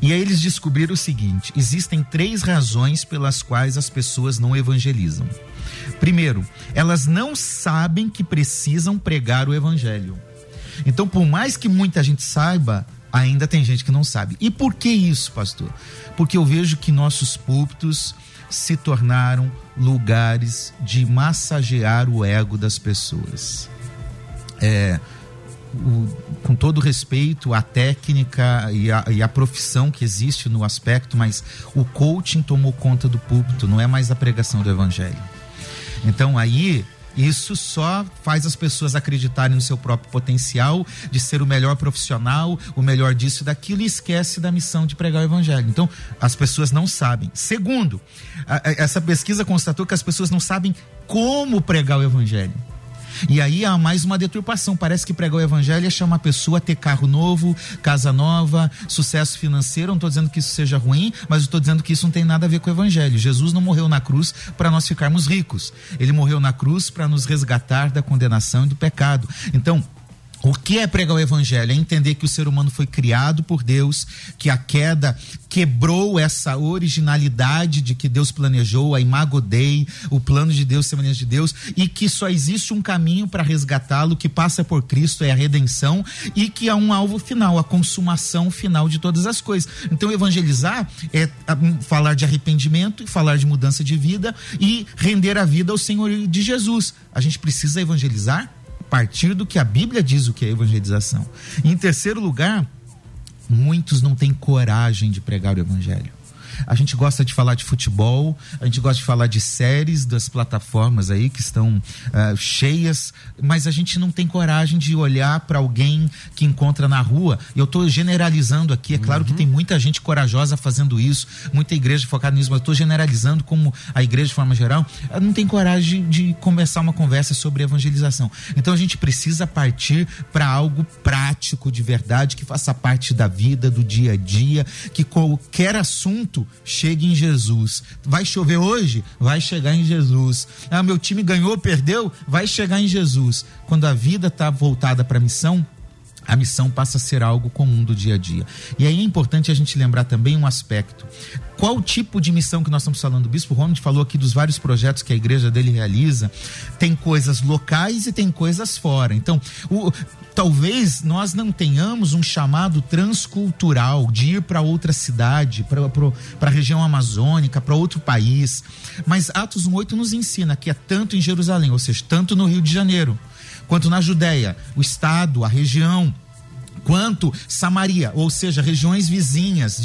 E aí eles descobriram o seguinte: existem três razões pelas quais as pessoas não evangelizam. Primeiro, elas não sabem que precisam pregar o evangelho. Então, por mais que muita gente saiba, ainda tem gente que não sabe. E por que isso, pastor? Porque eu vejo que nossos púlpitos se tornaram lugares de massagear o ego das pessoas. É, o, com todo respeito à técnica e à, e profissão que existe no aspecto, mas o coaching tomou conta do púlpito, não é mais a pregação do evangelho. Então aí isso só faz as pessoas acreditarem no seu próprio potencial de ser o melhor profissional, o melhor disso e daquilo e esquece da missão de pregar o evangelho. Então, as pessoas não sabem. Segundo, a, a, essa pesquisa constatou que as pessoas não sabem como pregar o evangelho. E aí há mais uma deturpação. Parece que pregar o evangelho é chamar a pessoa a ter carro novo, casa nova, sucesso financeiro. não estou dizendo que isso seja ruim, mas estou dizendo que isso não tem nada a ver com o evangelho. Jesus não morreu na cruz para nós ficarmos ricos. Ele morreu na cruz para nos resgatar da condenação e do pecado. Então, O que é pregar o evangelho? É entender que o ser humano foi criado por Deus, que a queda quebrou essa originalidade de que Deus planejou, a imago Dei, o plano de Deus, semelhança de Deus, e que só existe um caminho para resgatá-lo, que passa por Cristo, é a redenção, e que há um alvo final, a consumação final de todas as coisas. Então, evangelizar é falar de arrependimento e falar de mudança de vida e render a vida ao Senhor de Jesus. A gente precisa evangelizar partir do que a Bíblia diz o que é evangelização. E em terceiro lugar, muitos não têm coragem de pregar o evangelho. A gente gosta de falar de futebol, a gente gosta de falar de séries das plataformas aí que estão uh, cheias, mas a gente não tem coragem de olhar para alguém que encontra na rua. Eu estou generalizando aqui, é claro uhum. que tem muita gente corajosa fazendo isso, muita igreja focada nisso, mas eu estou generalizando como a igreja de forma geral não tem coragem de, de começar uma conversa sobre evangelização. Então a gente precisa partir para algo prático de verdade que faça parte da vida, do dia a dia, que qualquer assunto chegue em Jesus. Vai chover hoje? Vai chegar em Jesus. Ah, meu time ganhou, perdeu? Vai chegar em Jesus. Quando a vida está voltada para a missão, a missão passa a ser algo comum do dia a dia. E aí é importante a gente lembrar também um aspecto. Qual tipo de missão que nós estamos falando? O Bispo Ronald falou aqui dos vários projetos que a igreja dele realiza. Tem coisas locais e tem coisas fora. Então, o, talvez nós não tenhamos um chamado transcultural de ir para outra cidade, para a região amazônica, para outro país. Mas Atos 1,8 nos ensina que é tanto em Jerusalém, ou seja, tanto no Rio de Janeiro, quanto na Judéia, o estado, a região, quanto Samaria, ou seja, regiões vizinhas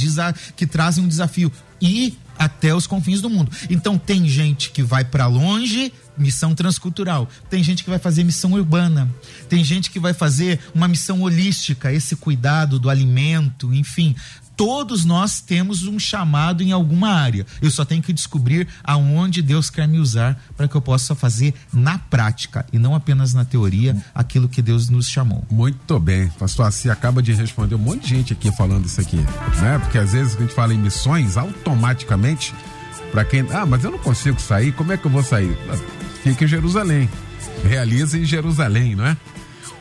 que trazem um desafio. E até os confins do mundo. Então tem gente que vai para longe, missão transcultural. Tem gente que vai fazer missão urbana. Tem gente que vai fazer uma missão holística, esse cuidado do alimento, enfim todos nós temos um chamado em alguma área. Eu só tenho que descobrir aonde Deus quer me usar para que eu possa fazer na prática e não apenas na teoria aquilo que Deus nos chamou. Muito bem. Pastor Assi acaba de responder um monte de gente aqui falando isso aqui, né? Porque às vezes a gente fala em missões, automaticamente, para quem. Ah, mas eu não consigo sair, como é que eu vou sair? Fica em Jerusalém. Realiza em Jerusalém, não é?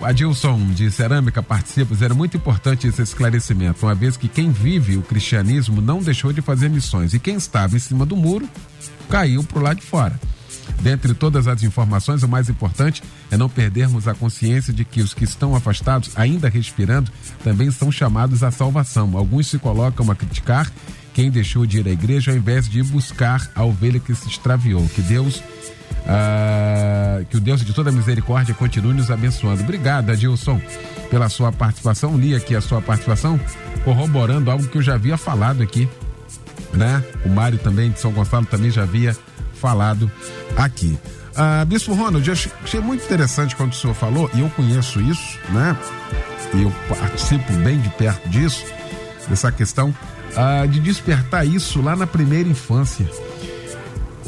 Adilson de Cerâmica participa, era muito importante esse esclarecimento, uma vez que quem vive o cristianismo não deixou de fazer missões e quem estava em cima do muro caiu para o lado de fora. Dentre todas as informações, o mais importante é não perdermos a consciência de que os que estão afastados, ainda respirando, também são chamados à salvação. Alguns se colocam a criticar quem deixou de ir à igreja ao invés de buscar a ovelha que se extraviou. Que Deus ah, que o Deus de toda misericórdia continue nos abençoando. Obrigado, Adilson, pela sua participação. Li aqui a sua participação, corroborando algo que eu já havia falado aqui, né? O Mário também de São Gonçalo também já havia falado aqui. Ah, Bispo Ronald, eu achei muito interessante quando o senhor falou, e eu conheço isso, né? E eu participo bem de perto disso, dessa questão ah, de despertar isso lá na primeira infância.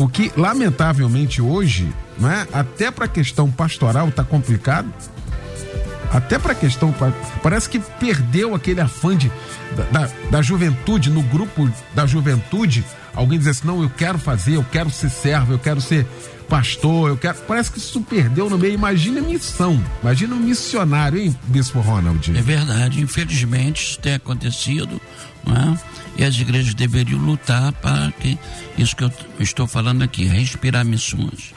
O que, lamentavelmente, hoje, né, até para a questão pastoral está complicado. Até para a questão. Parece que perdeu aquele afã de, da, da, juventude, no grupo da juventude. Alguém diz assim: não, eu quero fazer, eu quero ser servo, eu quero ser pastor, eu quero. Parece que isso perdeu no meio. Imagina missão, imagina um missionário, hein, Bispo Ronald? É verdade, infelizmente isso tem acontecido, é? E as igrejas deveriam lutar para que isso que eu estou falando aqui, respirar missões,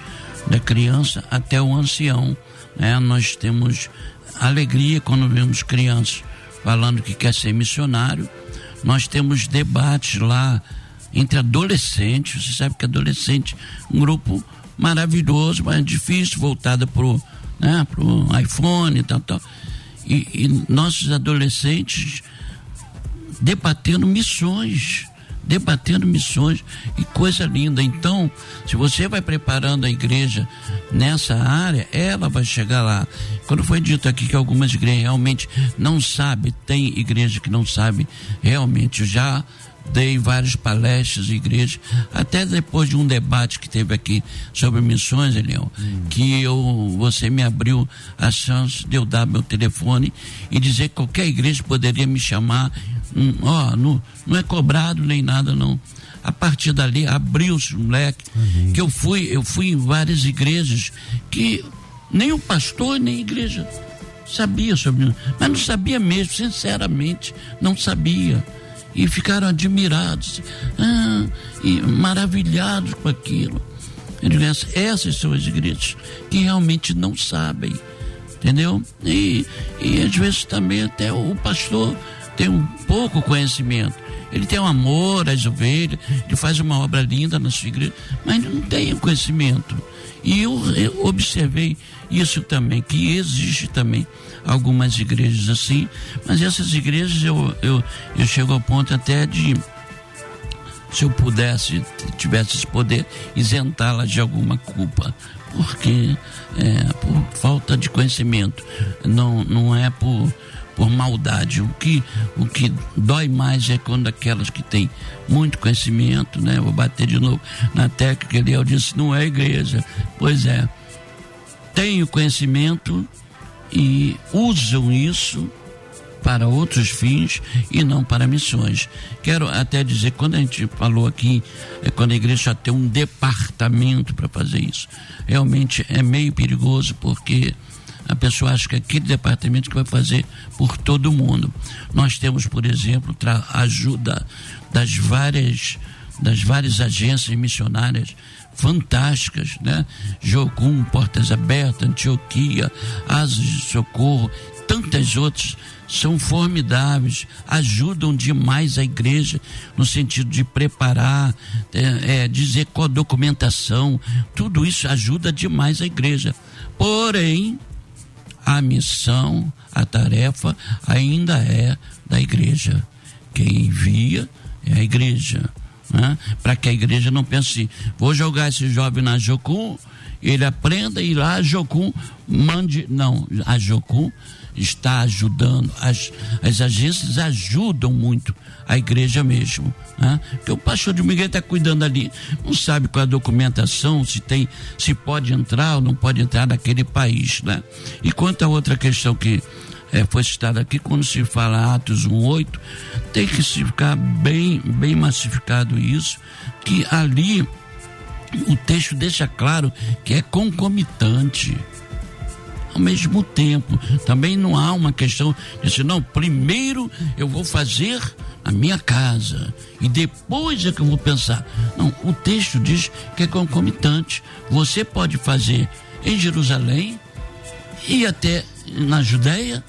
da criança até o ancião. Né? Nós temos alegria quando vemos crianças falando que quer ser missionário. Nós temos debates lá entre adolescentes. Você sabe que adolescente, um grupo maravilhoso, mas difícil, voltada pro, né, pro iPhone e tal, tal. E, e nossos adolescentes debatendo missões, debatendo missões e coisa linda. Então, se você vai preparando a igreja nessa área, ela vai chegar lá. Quando foi dito aqui que algumas igrejas realmente não sabem, tem igreja que não sabe realmente já dei várias palestras em igrejas, até depois de um debate que teve aqui sobre missões, Elião, hum. que eu, você me abriu a chance de eu dar meu telefone e dizer que qualquer igreja poderia me chamar, hum, ó, não, não é cobrado nem nada não. A partir dali abriu-se um leque, uhum. que eu fui, eu fui em várias igrejas que nem o pastor nem a igreja sabia sobre mas não sabia mesmo, sinceramente, não sabia. E ficaram admirados ah, e maravilhados com aquilo. Essas são as igrejas que realmente não sabem, entendeu? E, e às vezes também até o pastor tem um pouco conhecimento. Ele tem um amor às ovelhas, ele faz uma obra linda na sua igreja, mas não tem o conhecimento. E eu, eu observei isso também, que existe também algumas igrejas assim, mas essas igrejas eu, eu, eu chego ao ponto até de se eu pudesse, tivesse esse poder, isentá-la de alguma culpa, porque é por falta de conhecimento, não, não é por, por maldade. O que, o que dói mais é quando aquelas que têm muito conhecimento, né? Vou bater de novo na tecla que Eliel disse, não é igreja. Pois é, tem o conhecimento e usam isso para outros fins e não para missões. Quero até dizer, quando a gente falou aqui, é quando a igreja já tem um departamento para fazer isso, realmente é meio perigoso porque a pessoa acha que é aquele departamento que vai fazer por todo mundo. Nós temos, por exemplo, a ajuda das várias das várias agências missionárias fantásticas, né? Jocum, Portas Abertas, Antioquia, Asas de Socorro, tantas outras são formidáveis, ajudam demais a igreja no sentido de preparar, é, é, dizer qual documentação, tudo isso ajuda demais a igreja. Porém, a missão, a tarefa ainda é da igreja. Quem envia é a igreja. Né? Para que a igreja não pense vou jogar esse jovem na Jocum, ele aprenda e lá a Jocum mande. Não, a Jocum está ajudando, as, as agências ajudam muito a igreja mesmo. Né? Porque o pastor de Miguel está cuidando ali, não sabe qual é a documentação, se tem, se pode entrar ou não pode entrar naquele país. Né? E quanto a outra questão que é, foi citada aqui, quando se fala Atos 1,8, tem que se ficar bem, bem massificado isso, que ali o texto deixa claro que é concomitante ao mesmo tempo. Também não há uma questão de assim, não, primeiro eu vou fazer a minha casa e depois é que eu vou pensar. Não, o texto diz que é concomitante. Você pode fazer em Jerusalém e até na Judéia,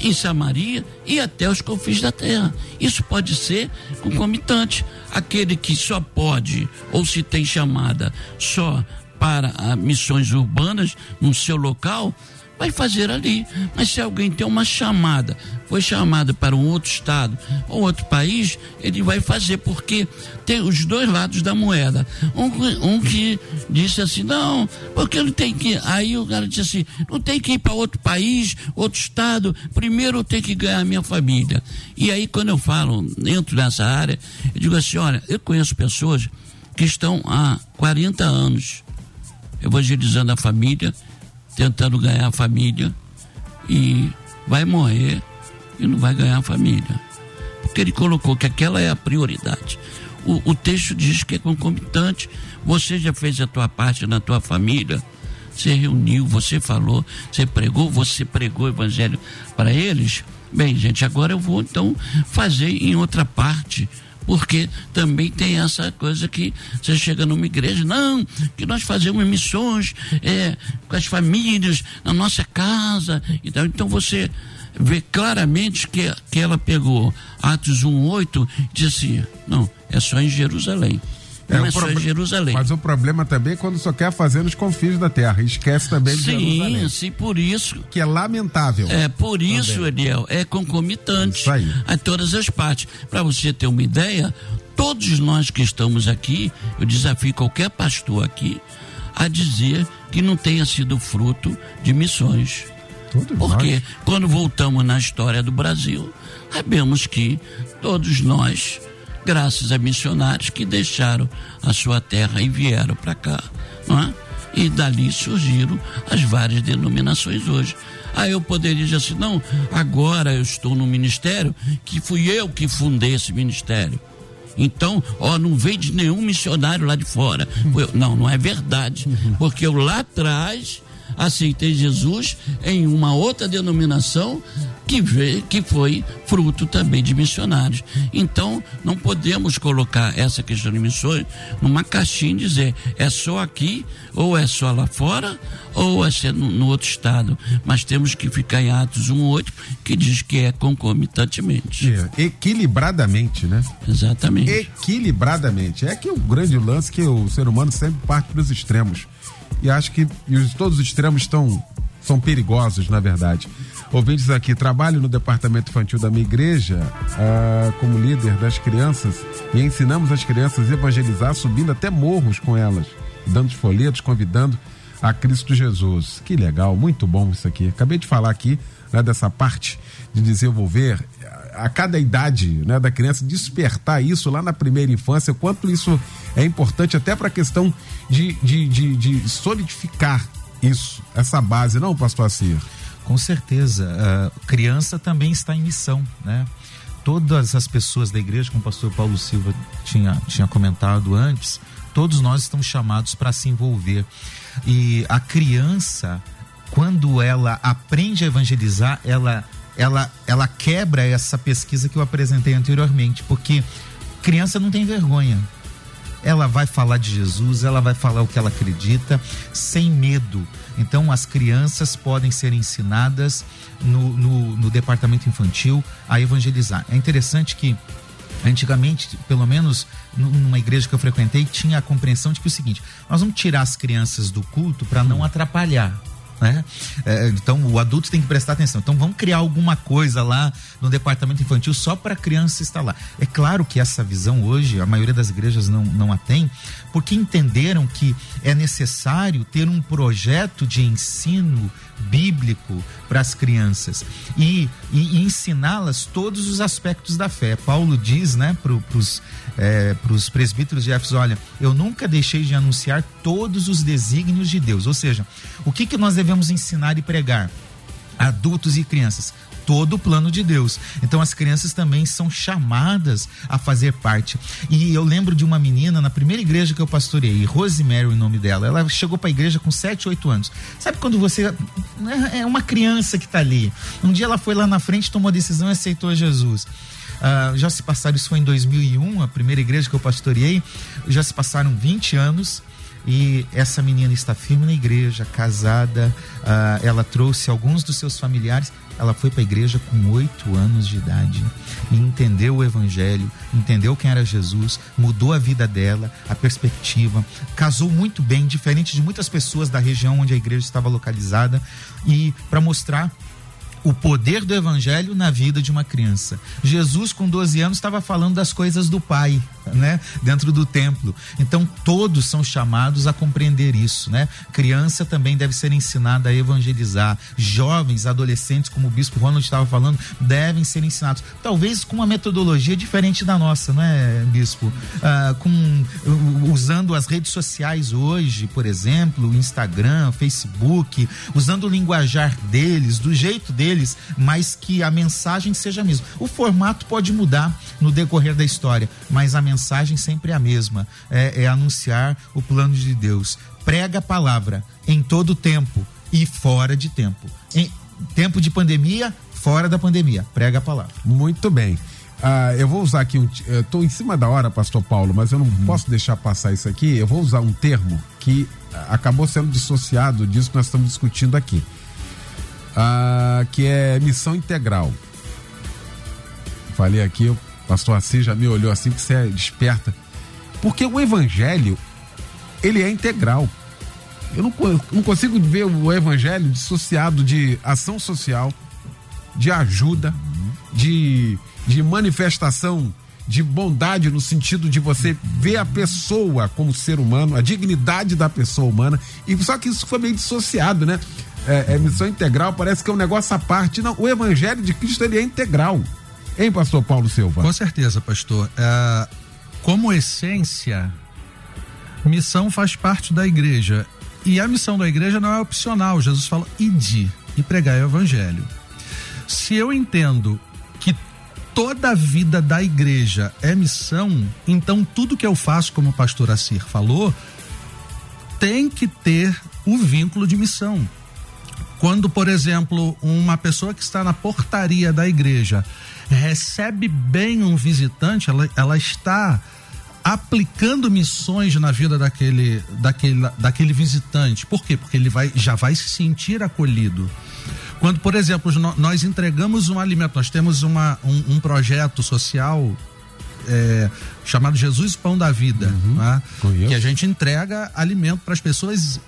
em Samaria e até os confins da terra. Isso pode ser concomitante. Aquele que só pode ou se tem chamada só para missões urbanas no seu local, vai fazer ali. Mas se alguém tem uma chamada, foi chamado para um outro estado ou outro país, ele vai fazer, porque tem os dois lados da moeda. Um, um que disse assim, não, porque ele tem que. Aí o cara disse assim, não tem que ir para outro país, outro estado, primeiro eu tenho que ganhar a minha família. E aí, quando eu falo, entro nessa área, eu digo assim, olha, eu conheço pessoas que estão há 40 anos evangelizando a família tentando ganhar a família e vai morrer e não vai ganhar a família. Porque ele colocou que aquela é a prioridade. O, o texto diz que é concomitante. Você já fez a tua parte na tua família, você reuniu, você falou, você pregou, você pregou o evangelho para eles. Bem, gente, agora eu vou então fazer em outra parte porque também tem essa coisa que você chega numa igreja, não, que nós fazemos missões é, com as famílias, na nossa casa e tal. Então você vê claramente que, que ela pegou Atos 1,8 e disse assim, não, é só em Jerusalém. É, não é, só Jerusalém. Mas o problema também é quando só quer fazer nos confins da terra. Esquece também de sim, Jerusalém. Sim, por isso. Que é lamentável. É, por isso, também. Eliel, é concomitante a todas as partes. Para você ter uma ideia, todos nós que estamos aqui, eu desafio qualquer pastor aqui a dizer que não tenha sido fruto de missões. Todos Porque nós. quando voltamos na história do Brasil, sabemos que todos nós graças a missionários que deixaram a sua terra e vieram para cá, não é? E dali surgiram as várias denominações hoje. Aí eu poderia dizer assim, não, agora eu estou no ministério, que fui eu que fundei esse ministério. Então, ó, não veio de nenhum missionário lá de fora. Eu, não, não é verdade. Porque eu lá atrás aceitei Jesus em uma outra denominação que, veio, que foi fruto também de missionários. Então, não podemos colocar essa questão de missões numa caixinha e dizer é só aqui, ou é só lá fora, ou é no, no outro estado. Mas temos que ficar em Atos 1,8, que diz que é concomitantemente. É, equilibradamente, né? Exatamente. Equilibradamente. É que o grande lance que o ser humano sempre parte para os extremos. E acho que os, todos os extremos estão são perigosos, na verdade. Ouvintes aqui, trabalho no departamento infantil da minha igreja ah, como líder das crianças e ensinamos as crianças a evangelizar subindo até morros com elas, dando folhetos, convidando a Cristo Jesus. Que legal, muito bom isso aqui. Acabei de falar aqui né, dessa parte de desenvolver a cada idade né, da criança, despertar isso lá na primeira infância, quanto isso é importante até para a questão de, de, de, de, solidificar isso, essa base, não, pastor Assir? Com certeza. Uh, criança também está em missão, né? Todas as pessoas da igreja, como o pastor Paulo Silva tinha, tinha comentado antes, todos nós estamos chamados para se envolver. E a criança, quando ela aprende a evangelizar, ela ela, ela quebra essa pesquisa que eu apresentei anteriormente, porque criança não tem vergonha. Ela vai falar de Jesus, ela vai falar o que ela acredita, sem medo. Então, as crianças podem ser ensinadas no, no, no departamento infantil a evangelizar. É interessante que Antigamente, pelo menos numa igreja que eu frequentei, tinha a compreensão de que é o seguinte: nós vamos tirar as crianças do culto para não atrapalhar né? É, então o adulto tem que prestar atenção. Então vamos criar alguma coisa lá no departamento infantil só para a criança estar lá. É claro que essa visão hoje a maioria das igrejas não, não a tem, porque entenderam que é necessário ter um projeto de ensino bíblico para as crianças e, e, e ensiná-las todos os aspectos da fé. Paulo diz, né, para os é, presbíteros de Éfeso: olha, eu nunca deixei de anunciar todos os desígnios de Deus. Ou seja, o que, que nós devemos ensinar e pregar? Adultos e crianças, todo o plano de Deus. Então as crianças também são chamadas a fazer parte. E eu lembro de uma menina na primeira igreja que eu pastorei, Rosemary, o nome dela. Ela chegou para a igreja com 7, 8 anos. Sabe quando você né, é uma criança que está ali? Um dia ela foi lá na frente, tomou a decisão e aceitou Jesus. Uh, já se passaram, isso foi em 2001, a primeira igreja que eu pastoreei, já se passaram 20 anos e essa menina está firme na igreja, casada. Uh, ela trouxe alguns dos seus familiares ela foi para a igreja com oito anos de idade e entendeu o evangelho, entendeu quem era Jesus, mudou a vida dela, a perspectiva, casou muito bem, diferente de muitas pessoas da região onde a igreja estava localizada, e para mostrar o poder do evangelho na vida de uma criança. Jesus, com 12 anos, estava falando das coisas do Pai, né? Dentro do templo. Então, todos são chamados a compreender isso, né? Criança também deve ser ensinada a evangelizar. Jovens, adolescentes, como o bispo Ronald estava falando, devem ser ensinados. Talvez com uma metodologia diferente da nossa, não é, bispo? Ah, com, usando as redes sociais hoje, por exemplo, Instagram, Facebook, usando o linguajar deles, do jeito deles mas que a mensagem seja a mesma. O formato pode mudar no decorrer da história, mas a mensagem sempre é a mesma: é, é anunciar o plano de Deus. Prega a palavra em todo tempo e fora de tempo. Em tempo de pandemia, fora da pandemia. Prega a palavra. Muito bem. Ah, eu vou usar aqui um. Estou em cima da hora, Pastor Paulo, mas eu não hum. posso deixar passar isso aqui. Eu vou usar um termo que acabou sendo dissociado disso que nós estamos discutindo aqui ah, que é missão integral. Falei aqui, o pastor Assis já me olhou assim, que você é desperta. Porque o evangelho, ele é integral. Eu não, não consigo ver o evangelho dissociado de ação social, de ajuda, de, de manifestação de bondade no sentido de você ver a pessoa como ser humano, a dignidade da pessoa humana. E só que isso foi meio dissociado, né? é, é, missão integral, parece que é um negócio à parte. Não, o evangelho de Cristo ele é integral. Hein, pastor Paulo Silva? Com certeza, pastor. É, como essência, missão faz parte da igreja. E a missão da igreja não é opcional. Jesus fala, ide e pregar o evangelho. Se eu entendo que toda a vida da igreja é missão, então tudo que eu faço, como o pastor Assir falou, tem que ter o vínculo de missão. Quando, por exemplo, uma pessoa que está na portaria da igreja recebe bem um visitante, ela, ela está aplicando missões na vida daquele, daquele, daquele visitante. Por quê? Porque ele vai, já vai se sentir acolhido. Quando, por exemplo, nós entregamos um alimento, nós temos uma, um, um projeto social é, chamado Jesus Pão da Vida, uhum, né? que a gente entrega alimento para as pessoas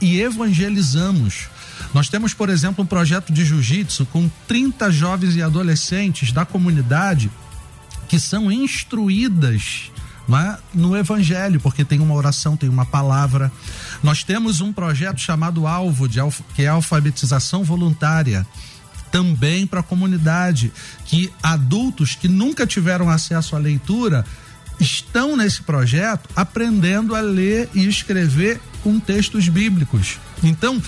e evangelizamos. Nós temos, por exemplo, um projeto de jiu-jitsu com 30 jovens e adolescentes da comunidade que são instruídas é? no Evangelho, porque tem uma oração, tem uma palavra. Nós temos um projeto chamado Alvo, de, que é alfabetização voluntária também para a comunidade, que adultos que nunca tiveram acesso à leitura estão nesse projeto aprendendo a ler e escrever com textos bíblicos. Então,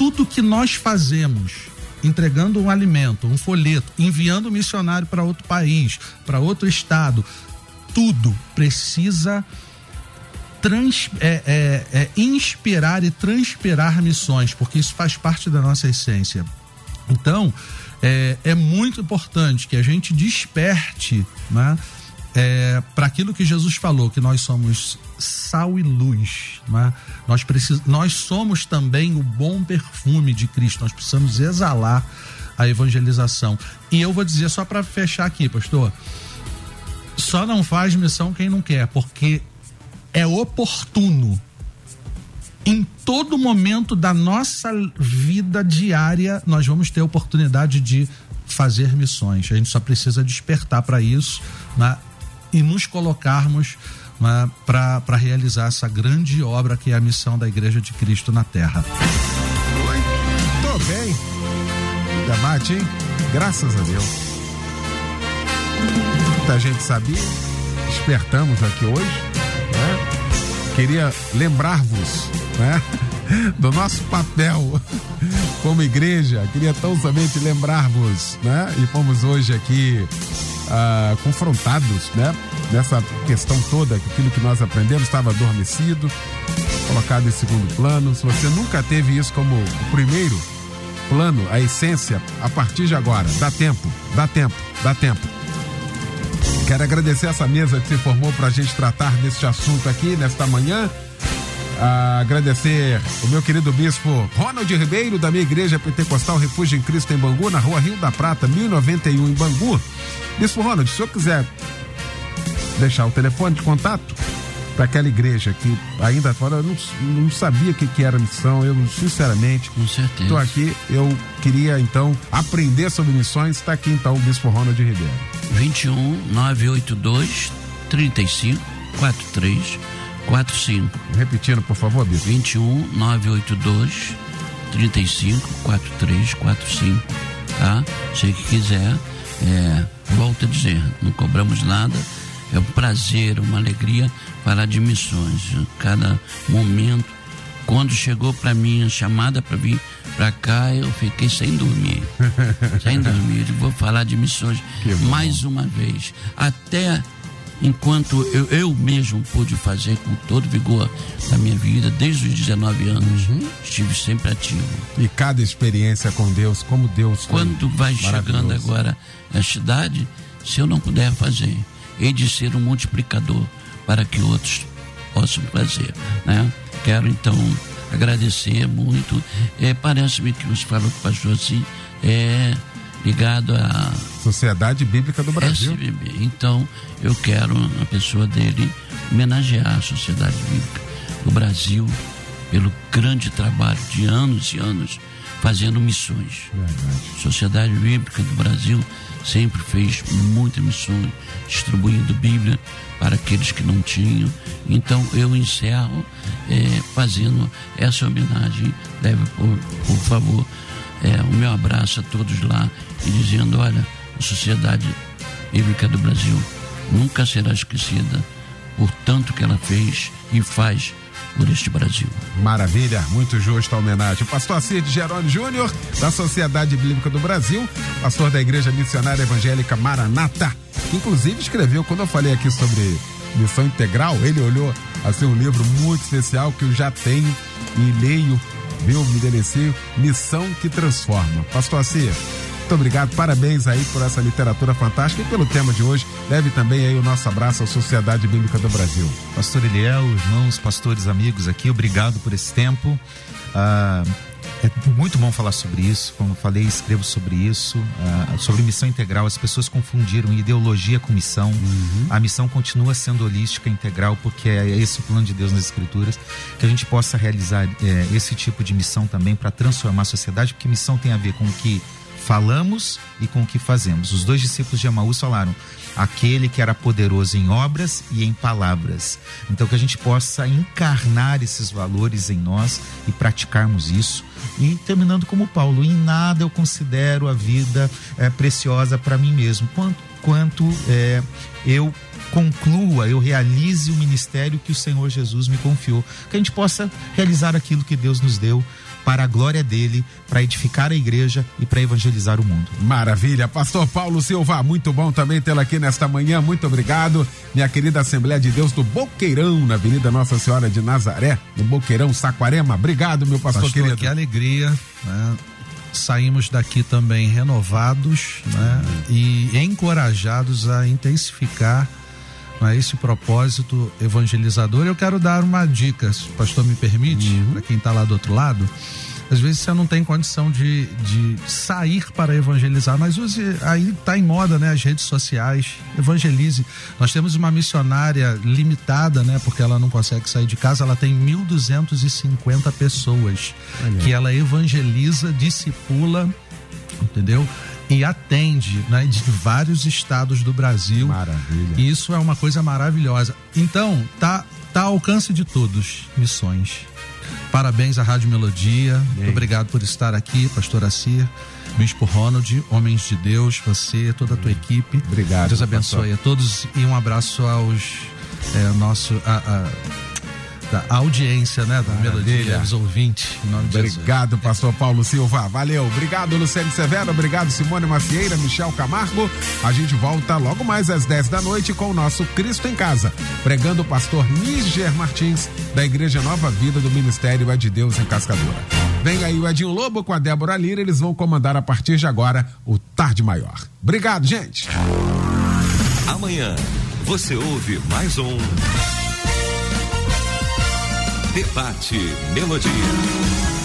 tudo que nós fazemos, entregando um alimento, um folheto, enviando um missionário para outro país, para outro estado, tudo precisa trans, é, é, é, inspirar e transpirar missões, porque isso faz parte da nossa essência. Então, é, é muito importante que a gente desperte né, é, para aquilo que Jesus falou, que nós somos sal e luz. Né? Nós, precis, nós somos também o bom perfume de Cristo, nós precisamos exalar a evangelização. E eu vou dizer só para fechar aqui, pastor. Só não faz missão quem não quer, porque é oportuno em todo momento da nossa vida diária, nós vamos ter oportunidade de fazer missões. A gente só precisa despertar para isso né? E nos colocarmos né? para realizar essa grande obra que é a missão da Igreja de Cristo na Terra. Muito bem. Debate, hein? Graças a Deus. Muita gente sabia. Despertamos aqui hoje. Né? Queria lembrar-vos né? do nosso papel como igreja. Queria tão somente lembrar-vos, né? E fomos hoje aqui uh, confrontados, né? Nessa questão toda, aquilo que nós aprendemos estava adormecido, colocado em segundo plano. Se você nunca teve isso como o primeiro plano, a essência, a partir de agora, dá tempo, dá tempo, dá tempo. Quero agradecer essa mesa que se formou para a gente tratar deste assunto aqui nesta manhã. Ah, agradecer o meu querido bispo Ronald Ribeiro, da minha igreja pentecostal Refúgio em Cristo em Bangu, na rua Rio da Prata, 1091 em Bangu. Bispo Ronald, se o senhor quiser deixar o telefone de contato para aquela igreja que ainda fora eu não, não sabia o que, que era missão, eu sinceramente com certeza estou aqui, eu queria então aprender sobre missões, está aqui então o bispo Ronald Ribeiro. 21 982 35 43 45. Repetindo, por favor, Bispo. 21 982 35 43 45. Tá? Se que quiser, é, volto a dizer, não cobramos nada. É um prazer, uma alegria falar de missões. Cada momento, quando chegou para mim a chamada para vir para cá, eu fiquei sem dormir. sem dormir. vou falar de missões mais uma vez. Até enquanto eu, eu mesmo pude fazer com todo vigor da minha vida, desde os 19 anos, uhum. estive sempre ativo. E cada experiência com Deus, como Deus Quando vai chegando agora a cidade, se eu não puder fazer, hei de ser um multiplicador para que outros possam fazer. Né? Quero então agradecer muito. É, Parece-me que você falou com o pastor assim, é ligado à Sociedade Bíblica do Brasil. SBB. Então, eu quero, a pessoa dele, homenagear a Sociedade Bíblica do Brasil pelo grande trabalho de anos e anos fazendo missões. Verdade. Sociedade Bíblica do Brasil sempre fez muitas missões, distribuindo Bíblia para aqueles que não tinham. Então eu encerro é, fazendo essa homenagem. Deve, por, por favor, é, o meu abraço a todos lá e dizendo: olha, a Sociedade Bíblica do Brasil nunca será esquecida por tanto que ela fez e faz por este Brasil. Maravilha, muito justa a homenagem. pastor Cid Jerônimo Júnior, da Sociedade Bíblica do Brasil, pastor da Igreja Missionária Evangélica Maranata, que inclusive escreveu, quando eu falei aqui sobre missão integral, ele olhou assim um livro muito especial que eu já tenho e leio viu? Minderecio, missão que transforma. Pastor Assia, muito obrigado, parabéns aí por essa literatura fantástica e pelo tema de hoje. Deve também aí o nosso abraço à Sociedade Bíblica do Brasil. Pastor Eliel, irmãos, pastores, amigos aqui, obrigado por esse tempo. Ah, é muito bom falar sobre isso. Como eu falei, escrevo sobre isso, uh, sobre missão integral. As pessoas confundiram ideologia com missão. Uhum. A missão continua sendo holística, integral, porque é esse o plano de Deus nas Escrituras. Que a gente possa realizar é, esse tipo de missão também para transformar a sociedade, porque missão tem a ver com o que falamos e com o que fazemos. Os dois discípulos de Emaús falaram: aquele que era poderoso em obras e em palavras. Então que a gente possa encarnar esses valores em nós e praticarmos isso. E terminando como Paulo, em nada eu considero a vida é, preciosa para mim mesmo, quanto, quanto é, eu conclua, eu realize o ministério que o Senhor Jesus me confiou, que a gente possa realizar aquilo que Deus nos deu para a glória dele, para edificar a igreja e para evangelizar o mundo. Maravilha. Pastor Paulo Silva, muito bom também tê-lo aqui nesta manhã. Muito obrigado. Minha querida Assembleia de Deus do Boqueirão, na Avenida Nossa Senhora de Nazaré, no Boqueirão, Saquarema. Obrigado, meu pastor, pastor querido. Que alegria. Né? Saímos daqui também renovados né? e encorajados a intensificar a esse propósito evangelizador. Eu quero dar uma dica, se o pastor me permite, uhum. para quem está lá do outro lado. Às vezes você não tem condição de, de sair para evangelizar, mas use, aí está em moda, né? As redes sociais, evangelize. Nós temos uma missionária limitada, né? Porque ela não consegue sair de casa, ela tem 1.250 pessoas que ela evangeliza, discipula, entendeu? E atende né, de vários estados do Brasil. Maravilha. E isso é uma coisa maravilhosa. Então, tá, tá ao alcance de todos, missões. Parabéns à Rádio Melodia. Muito obrigado por estar aqui, pastor Assir. Bispo Ronald, homens de Deus, você, toda a tua equipe. Obrigado. Deus abençoe pastor. a todos e um abraço aos é, nosso a, a, da audiência, né? Da Maravilha. melodia, dos ouvintes. Obrigado, pastor Paulo Silva. Valeu. Obrigado, Luciano Severo. Obrigado, Simone Macieira, Michel Camargo. A gente volta logo mais às 10 da noite com o nosso Cristo em Casa, pregando o pastor Níger Martins, da Igreja Nova Vida do Ministério É de Deus em Cascadura. Vem aí o Edinho Lobo com a Débora Lira. Eles vão comandar a partir de agora o Tarde Maior. Obrigado, gente. Amanhã você ouve mais um. Debate Melodia.